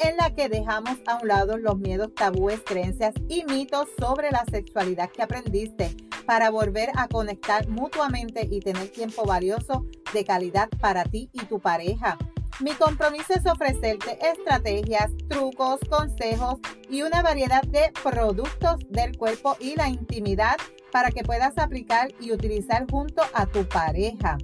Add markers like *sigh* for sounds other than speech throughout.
en la que dejamos a un lado los miedos, tabúes, creencias y mitos sobre la sexualidad que aprendiste para volver a conectar mutuamente y tener tiempo valioso de calidad para ti y tu pareja. Mi compromiso es ofrecerte estrategias, trucos, consejos y una variedad de productos del cuerpo y la intimidad para que puedas aplicar y utilizar junto a tu pareja.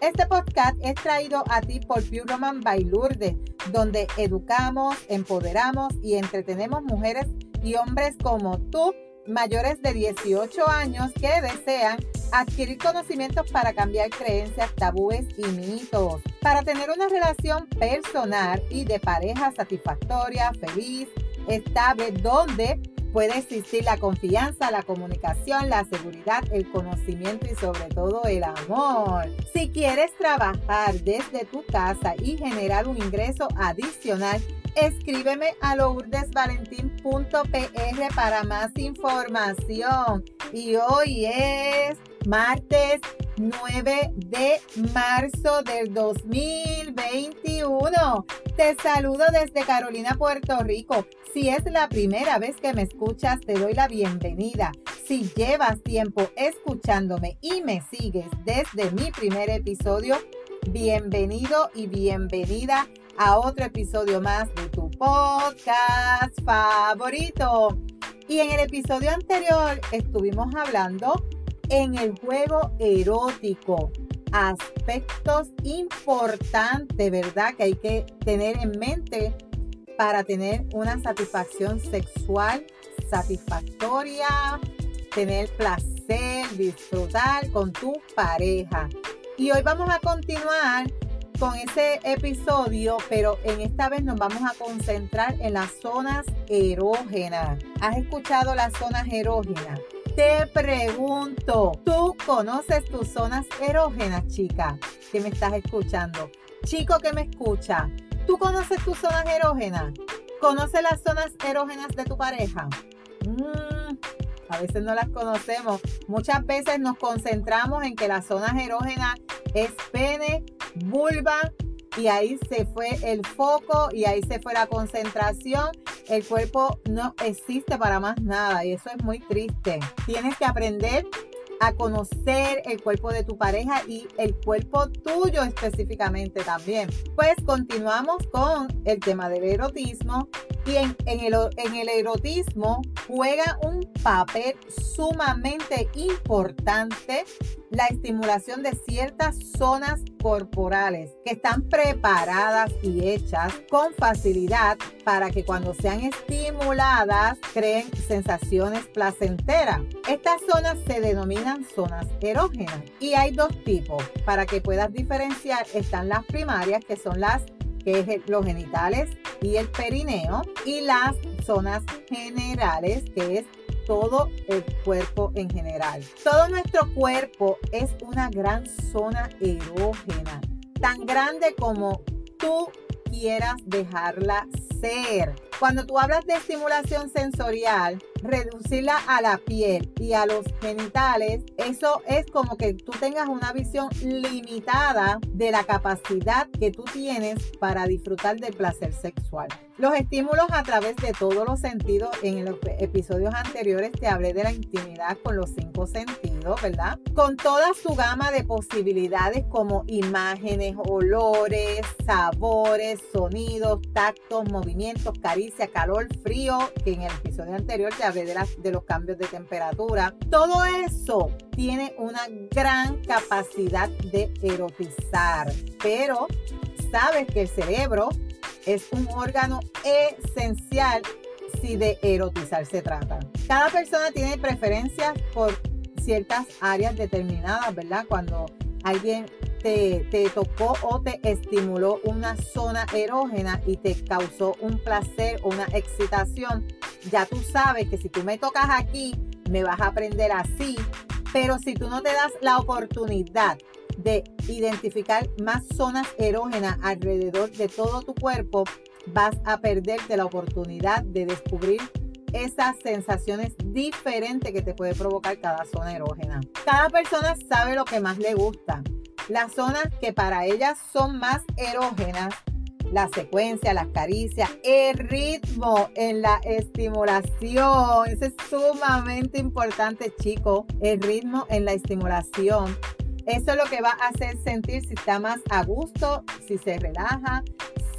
Este podcast es traído a ti por Pure Roman by Lourdes, donde educamos, empoderamos y entretenemos mujeres y hombres como tú, mayores de 18 años, que desean adquirir conocimientos para cambiar creencias, tabúes y mitos, para tener una relación personal y de pareja satisfactoria, feliz, estable, donde puede existir la confianza, la comunicación, la seguridad, el conocimiento y sobre todo el amor. Si quieres trabajar desde tu casa y generar un ingreso adicional, escríbeme a lourdesvalentín.pr para más información. Y hoy es martes 9 de marzo del 2021. Te saludo desde Carolina, Puerto Rico. Si es la primera vez que me escuchas, te doy la bienvenida. Si llevas tiempo escuchándome y me sigues desde mi primer episodio, bienvenido y bienvenida a otro episodio más de tu podcast favorito. Y en el episodio anterior estuvimos hablando en el juego erótico. Aspectos importantes, ¿verdad? Que hay que tener en mente para tener una satisfacción sexual satisfactoria, tener placer, disfrutar con tu pareja. Y hoy vamos a continuar con ese episodio, pero en esta vez nos vamos a concentrar en las zonas erógenas. ¿Has escuchado las zonas erógenas? Te pregunto, ¿tú conoces tus zonas erógenas, chica, que me estás escuchando? Chico que me escucha, ¿tú conoces tus zonas erógenas? ¿Conoces las zonas erógenas de tu pareja? Mm, a veces no las conocemos. Muchas veces nos concentramos en que las zonas erógenas es pene, vulva, y ahí se fue el foco y ahí se fue la concentración. El cuerpo no existe para más nada y eso es muy triste. Tienes que aprender a conocer el cuerpo de tu pareja y el cuerpo tuyo específicamente también. Pues continuamos con el tema del erotismo y en, el, el erotismo juega un papel sumamente importante la estimulación de ciertas zonas corporales que están preparadas y hechas con facilidad para que cuando sean estimuladas creen sensaciones placenteras. Estas zonas se denominan zonas erógenas y hay dos tipos. Para que puedas diferenciar están las primarias que son las que es los genitales y el perineo y las zonas generales que es todo el cuerpo en general. Todo nuestro cuerpo es una gran zona erógena, tan grande como tú quieras dejarla ser. Cuando tú hablas de estimulación sensorial, reducirla a la piel y a los genitales, eso es como que tú tengas una visión limitada de la capacidad que tú tienes para disfrutar del placer sexual. Los estímulos a través de todos los sentidos, en los episodios anteriores te hablé de la intimidad con los cinco sentidos, ¿verdad? Con toda su gama de posibilidades como imágenes, olores, sabores, sonidos, tactos, movimientos, caricia, calor, frío, que en el episodio anterior te de, de los cambios de temperatura. Todo eso tiene una gran capacidad de erotizar, pero sabes que el cerebro es un órgano esencial si de erotizar se trata. Cada persona tiene preferencias por ciertas áreas determinadas, ¿verdad? Cuando alguien te, te, tocó o te estimuló una zona erógena y te causó un placer o una excitación, ya tú sabes que si tú me tocas aquí, me vas a aprender así, pero si tú no te das la oportunidad de identificar más zonas erógenas alrededor de todo tu cuerpo, vas a perderte la oportunidad de descubrir esas sensaciones diferentes que te puede provocar cada zona erógena. Cada persona sabe lo que más le gusta. Las zonas que para ellas son más erógenas, la secuencia, las caricias, el ritmo en la estimulación. Eso es sumamente importante, chicos. El ritmo en la estimulación. Eso es lo que va a hacer sentir si está más a gusto, si se relaja,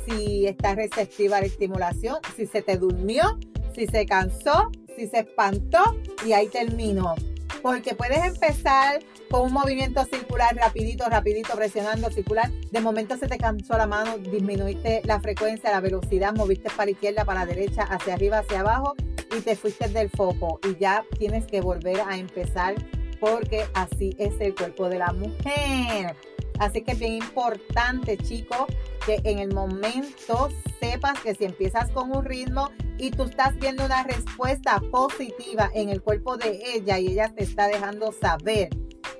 si está receptiva a la estimulación, si se te durmió, si se cansó, si se espantó y ahí terminó. Porque puedes empezar con un movimiento circular rapidito, rapidito, presionando circular. De momento se te cansó la mano, disminuiste la frecuencia, la velocidad, moviste para izquierda, para derecha, hacia arriba, hacia abajo y te fuiste del foco. Y ya tienes que volver a empezar porque así es el cuerpo de la mujer. Así que es bien importante, chicos, que en el momento sepas que si empiezas con un ritmo y tú estás viendo una respuesta positiva en el cuerpo de ella y ella te está dejando saber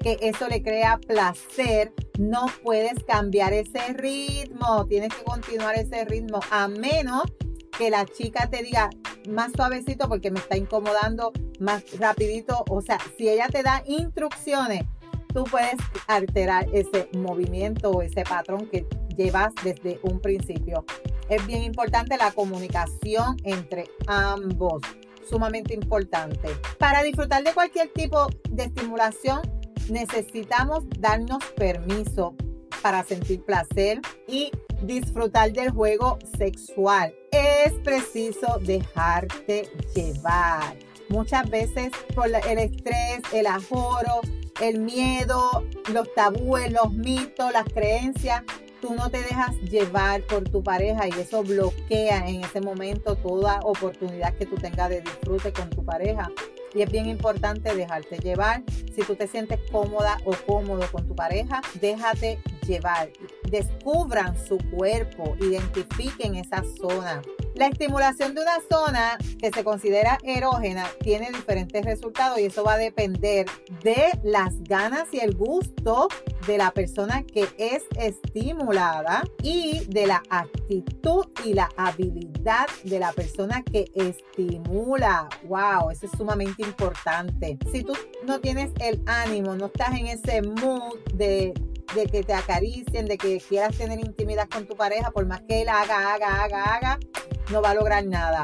que eso le crea placer, no puedes cambiar ese ritmo, tienes que continuar ese ritmo a menos que la chica te diga más suavecito porque me está incomodando, más rapidito, o sea, si ella te da instrucciones, tú puedes alterar ese movimiento o ese patrón que llevas desde un principio. Es bien importante la comunicación entre ambos, sumamente importante. Para disfrutar de cualquier tipo de estimulación, necesitamos darnos permiso para sentir placer y disfrutar del juego sexual. Es preciso dejarte llevar. Muchas veces por el estrés, el ajoro, el miedo, los tabúes, los mitos, las creencias, tú no te dejas llevar por tu pareja y eso bloquea en ese momento toda oportunidad que tú tengas de disfrute con tu pareja. Y es bien importante dejarte llevar. Si tú te sientes cómoda o cómodo con tu pareja, déjate llevar. Descubran su cuerpo, identifiquen esa zona. La estimulación de una zona que se considera erógena tiene diferentes resultados y eso va a depender de las ganas y el gusto de la persona que es estimulada y de la actitud y la habilidad de la persona que estimula. Wow, eso es sumamente importante. Si tú no tienes el ánimo, no estás en ese mood de de que te acaricien, de que quieras tener intimidad con tu pareja, por más que él haga, haga, haga, haga, no va a lograr nada.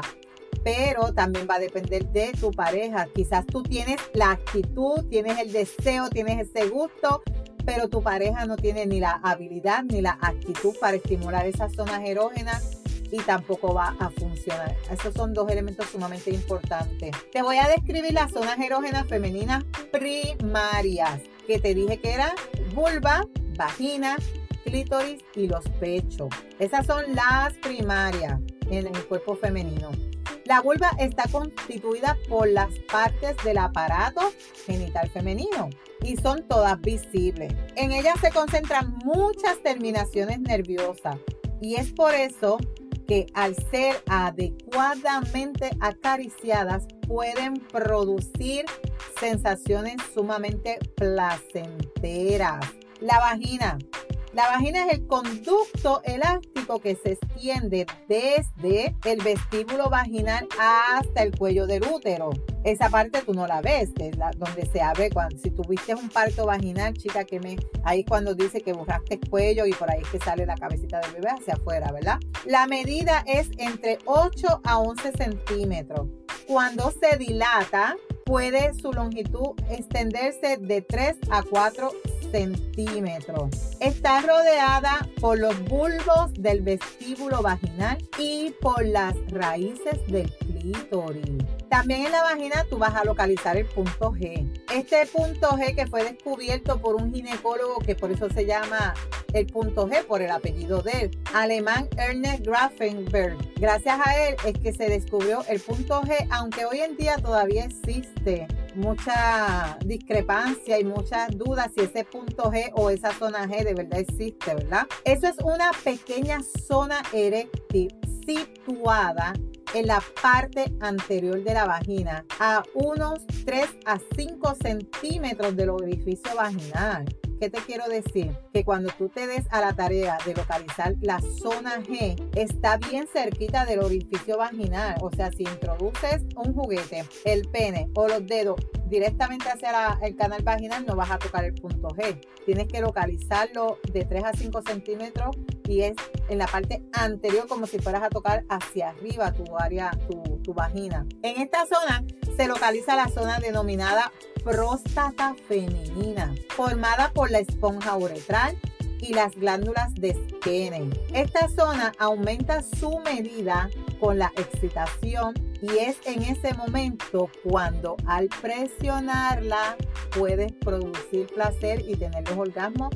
Pero también va a depender de tu pareja. Quizás tú tienes la actitud, tienes el deseo, tienes ese gusto, pero tu pareja no tiene ni la habilidad ni la actitud para estimular esas zonas erógenas y tampoco va a funcionar. Esos son dos elementos sumamente importantes. Te voy a describir las zonas erógenas femeninas primarias, que te dije que eran vulva, vagina, clítoris y los pechos. Esas son las primarias en el cuerpo femenino. La vulva está constituida por las partes del aparato genital femenino y son todas visibles. En ellas se concentran muchas terminaciones nerviosas y es por eso que al ser adecuadamente acariciadas pueden producir sensaciones sumamente placenteras. La vagina. La vagina es el conducto elástico que se extiende desde el vestíbulo vaginal hasta el cuello del útero. Esa parte tú no la ves, es donde se abre cuando si tuviste un parto vaginal, chica, que me ahí cuando dice que borraste el cuello y por ahí que sale la cabecita del bebé hacia afuera, ¿verdad? La medida es entre 8 a 11 centímetros. Cuando se dilata, puede su longitud extenderse de 3 a 4 centímetros. Está rodeada por los bulbos del vestíbulo vaginal y por las raíces del clítoris. También en la vagina tú vas a localizar el punto G. Este punto G que fue descubierto por un ginecólogo que por eso se llama el punto G por el apellido de él, alemán Ernest Grafenberg. Gracias a él es que se descubrió el punto G, aunque hoy en día todavía existe mucha discrepancia y muchas dudas si ese punto G o esa zona G de verdad existe, ¿verdad? Eso es una pequeña zona eréctil situada en la parte anterior de la vagina, a unos 3 a 5 centímetros del orificio vaginal. ¿Qué te quiero decir? Que cuando tú te des a la tarea de localizar la zona G, está bien cerquita del orificio vaginal. O sea, si introduces un juguete, el pene o los dedos directamente hacia el canal vaginal, no vas a tocar el punto G. Tienes que localizarlo de 3 a 5 centímetros y es en la parte anterior como si fueras a tocar hacia arriba tu área, tu, tu vagina. En esta zona se localiza la zona denominada próstata femenina, formada por la esponja uretral y las glándulas de Skene. Esta zona aumenta su medida con la excitación y es en ese momento cuando al presionarla puedes producir placer y tener los orgasmos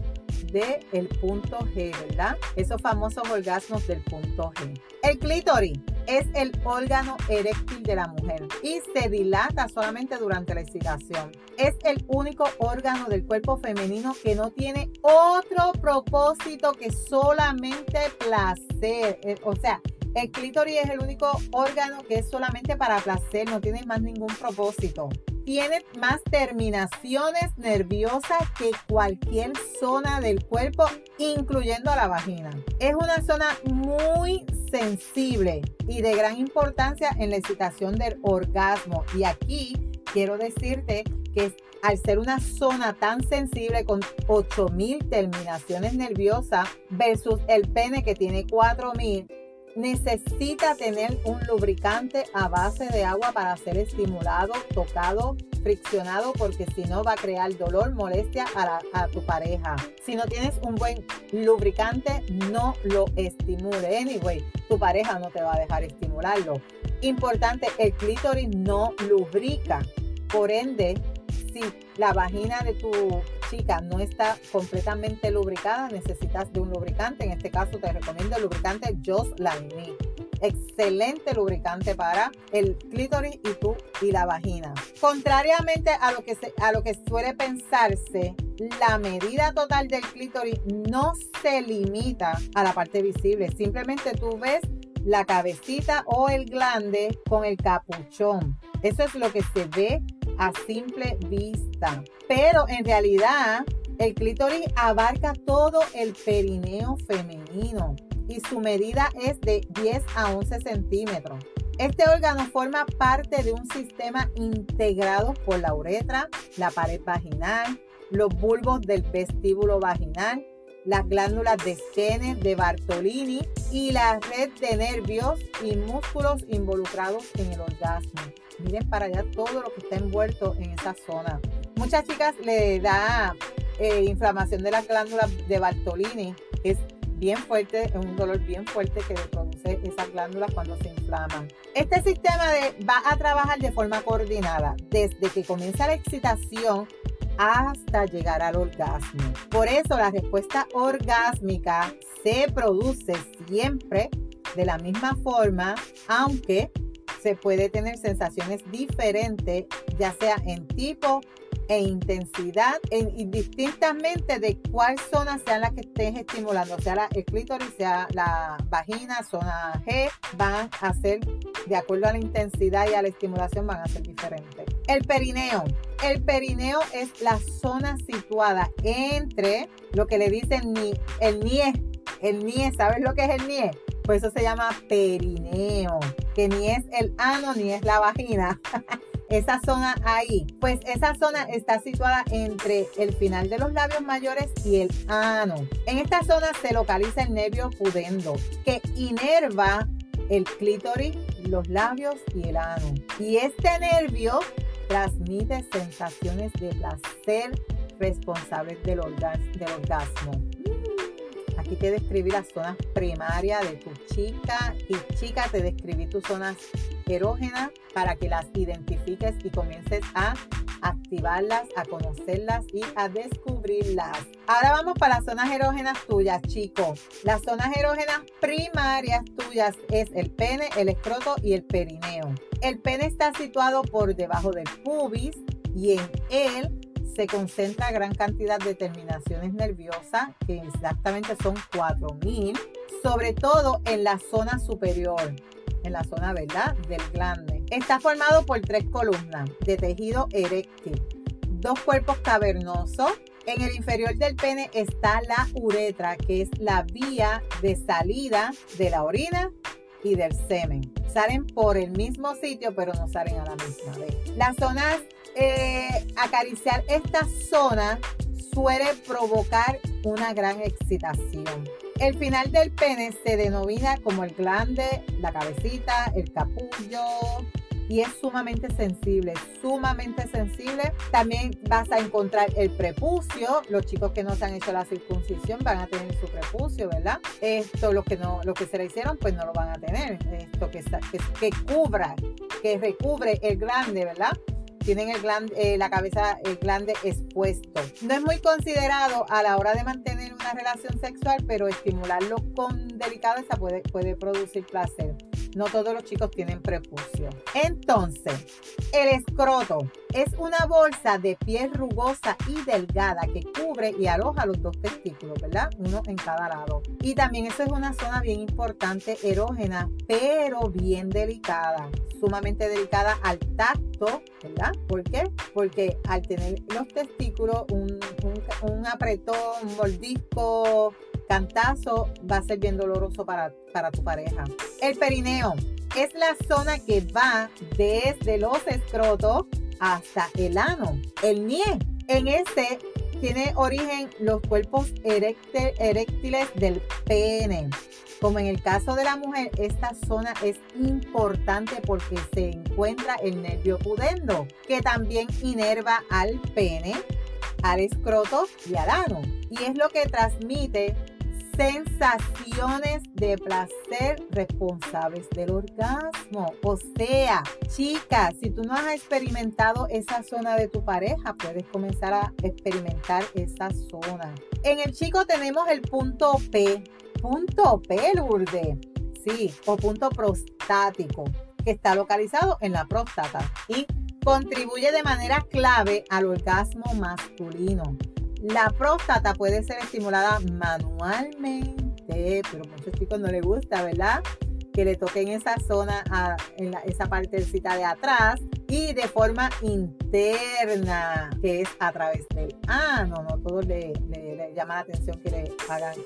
del el punto G, ¿verdad? Esos famosos orgasmos del punto G. El clítoris es el órgano eréctil de la mujer y se dilata solamente durante la excitación. Es el único órgano del cuerpo femenino que no tiene otro propósito que solamente placer. Eh, o sea, el clítoris es el único órgano que es solamente para placer, no tiene más ningún propósito tiene más terminaciones nerviosas que cualquier zona del cuerpo, incluyendo la vagina. Es una zona muy sensible y de gran importancia en la excitación del orgasmo. Y aquí quiero decirte que al ser una zona tan sensible con 8000 terminaciones nerviosas versus el pene que tiene 4000, necesita tener un lubricante a base de agua para ser estimulado, tocado, friccionado, porque si no va a crear dolor, molestia a, tu pareja. Si no tienes un buen lubricante, no lo estimule. Anyway, tu pareja no te va a dejar estimularlo. Importante, el clítoris no lubrica. Por ende, si la vagina de tu chica no está completamente lubricada, necesitas de un lubricante. En este caso te recomiendo el lubricante Just Like. Excelente lubricante para el clítoris y tú y la vagina. Contrariamente a lo que a lo que suele pensarse, la medida total del clítoris no se limita a la parte visible. Simplemente tú ves la cabecita o el glande con el capuchón. Eso es lo que se ve a simple vista. Pero en realidad el clítoris abarca todo el perineo femenino y su medida es de 10 a 11 centímetros. Este órgano forma parte de un sistema integrado por la uretra, la pared vaginal, los bulbos del vestíbulo vaginal, las glándulas de Skene, de Bartolini y la red de nervios y músculos involucrados en el orgasmo. Miren para allá todo lo que está envuelto en esa zona. Muchas chicas le da eh, inflamación de las glándulas de Bartolini. Es bien fuerte, es un dolor bien fuerte que produce esas glándulas cuando se inflaman. Este sistema va a trabajar de forma coordinada desde que comienza la excitación hasta llegar al orgasmo. Por eso la respuesta orgásmica se produce siempre de la misma forma, aunque se puede tener sensaciones diferentes, ya sea en tipo e intensidad, en, indistintamente de cuál zona sea la que estés estimulando, sea la, el clítoris, sea la vagina, zona G, van a ser, de acuerdo a la intensidad y a la estimulación, van a ser diferentes. El perineo. El perineo es la zona situada entre lo que le dicen ni, el NIE. El NIE, ¿sabes lo que es el NIE? Pues eso se llama perineo, que ni es el ano ni es la vagina. *laughs* esa zona ahí, pues esa zona está situada entre el final de los labios mayores y el ano. En esta zona se localiza el nervio pudendo, que inerva el clítoris, los labios y el ano. Y este nervio transmite sensaciones de placer responsables del, orgasmo. Aquí te describí las zonas primarias de tu chica y chica te describí tus zonas erógenas para que las identifiques y comiences a activarlas, a conocerlas y a descubrirlas. Ahora vamos para las zonas erógenas tuyas, chicos. Las zonas erógenas primarias tuyas es el pene, el escroto y el perineo. El pene está situado por debajo del pubis y en él se concentra gran cantidad de terminaciones nerviosas, que exactamente son 4000, sobre todo en la zona superior. en la zona, ¿verdad? Del glande. Está formado por tres columnas de tejido eréctil, dos cuerpos cavernosos. En el inferior del pene está la uretra, que es la vía de salida de la orina y del semen. Salen por el mismo sitio, pero no salen a la misma vez. Las zonas, eh, acariciar esta zona suele provocar una gran excitación. El final del pene se denomina como el glande, la cabecita, el capullo, y es sumamente sensible, sumamente sensible. También vas a encontrar el prepucio. Los chicos que no se han hecho la circuncisión van a tener su prepucio, ¿verdad? Esto, lo que no, lo que se le hicieron, pues no lo van a tener. Esto que, que, que cubra, que recubre el glande, ¿verdad? Tienen el eh, la cabeza, el glande expuesto. No es muy considerado a la hora de mantener una relación sexual, pero estimularlo con delicadeza puede, puede producir placer. No todos los chicos tienen prepucio. Entonces, el escroto es una bolsa de piel rugosa y delgada que cubre y aloja los dos testículos, ¿verdad? Uno en cada lado. Y también eso es una zona bien importante, erógena, pero bien delicada sumamente delicada al tacto, ¿verdad? ¿Por qué? Porque al tener los testículos, un, un, apretón, un mordisco, cantazo, va a ser bien doloroso para, para tu pareja. El perineo es la zona que va desde los escrotos hasta el ano. El nie, en este tiene origen los cuerpos eréctiles del pene. Como en el caso de la mujer, esta zona es importante porque se encuentra el nervio pudendo, que también inerva al pene, al escroto y al ano. Y es lo que transmite sensaciones de placer responsables del orgasmo. O sea, chicas, si tú no has experimentado esa zona de tu pareja, puedes comenzar a experimentar esa zona. En el chico tenemos el punto P, punto P, sí, o punto prostático, que está localizado en la próstata y contribuye de manera clave al orgasmo masculino. La próstata puede ser estimulada manualmente, pero a muchos chicos no les gusta, ¿verdad? Que le toquen esa zona, en esa partecita de atrás y de forma interna, que es a través del ano. No todos le, le llama la atención que le hagan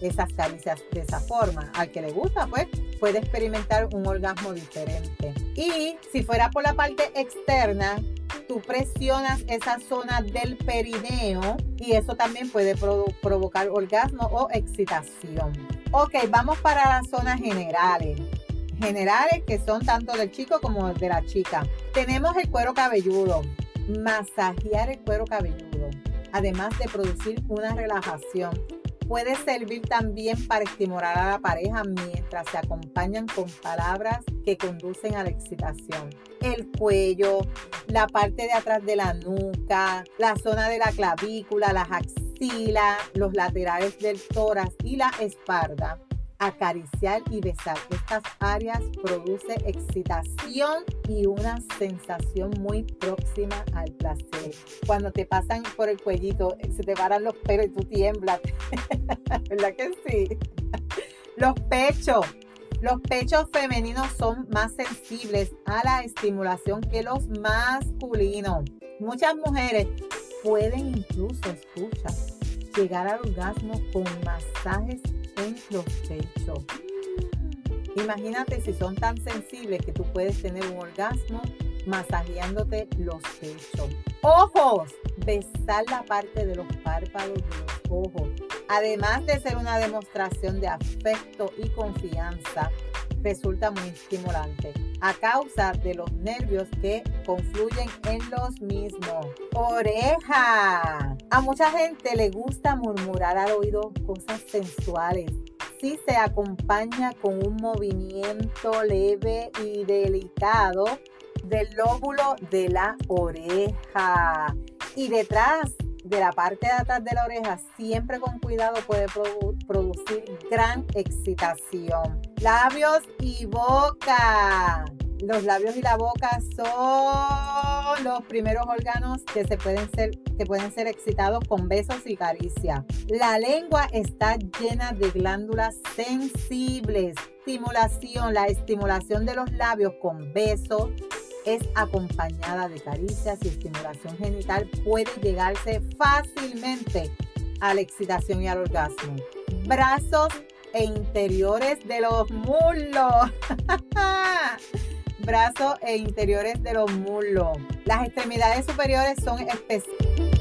esas caricias de esa forma. Al que le gusta, pues puede experimentar un orgasmo diferente. Y si fuera por la parte externa, tú presionas esa zona del perineo y eso también puede provocar orgasmo o excitación. Ok, vamos para las zonas generales. Generales que son tanto del chico como de la chica. Tenemos el cuero cabelludo. Masajear el cuero cabelludo. Además de producir una relajación puede servir también para estimular a la pareja mientras se acompañan con palabras que conducen a la excitación. El cuello, la parte de atrás de la nuca, la zona de la clavícula, las axilas, los laterales del tórax y la espalda acariciar y besar. Estas áreas produce excitación y una sensación muy próxima al placer. Cuando te pasan por el cuellito, se te paran los pelos y tú tiemblas. *laughs* ¿Verdad que sí? Los pechos. Los pechos femeninos son más sensibles a la estimulación que los masculinos. Muchas mujeres pueden incluso, escucha, llegar al orgasmo con masajes en los pechos. Imagínate si son tan sensibles que tú puedes tener un orgasmo masajeándote los pechos. Ojos, besar la parte de los párpados de los ojos. Además de ser una demostración de afecto y confianza, resulta muy estimulante a causa de los nervios que confluyen en los mismos. Oreja. A mucha gente le gusta murmurar al oído cosas sensuales. Si se acompaña con un movimiento leve y delicado del lóbulo de la oreja. Y detrás de la parte de atrás de la oreja, siempre con cuidado puede producir gran excitación. Labios y boca. los labios y la boca son los primeros órganos que se pueden ser que pueden ser excitados con besos y caricias. La lengua está llena de glándulas sensibles. Estimulación, la estimulación de los labios con besos es acompañada de caricias y estimulación genital puede llegarse fácilmente a la excitación y al orgasmo. Brazos e interiores de los muslos. *laughs* Brazos e interiores de los muslos. Las extremidades superiores son especiales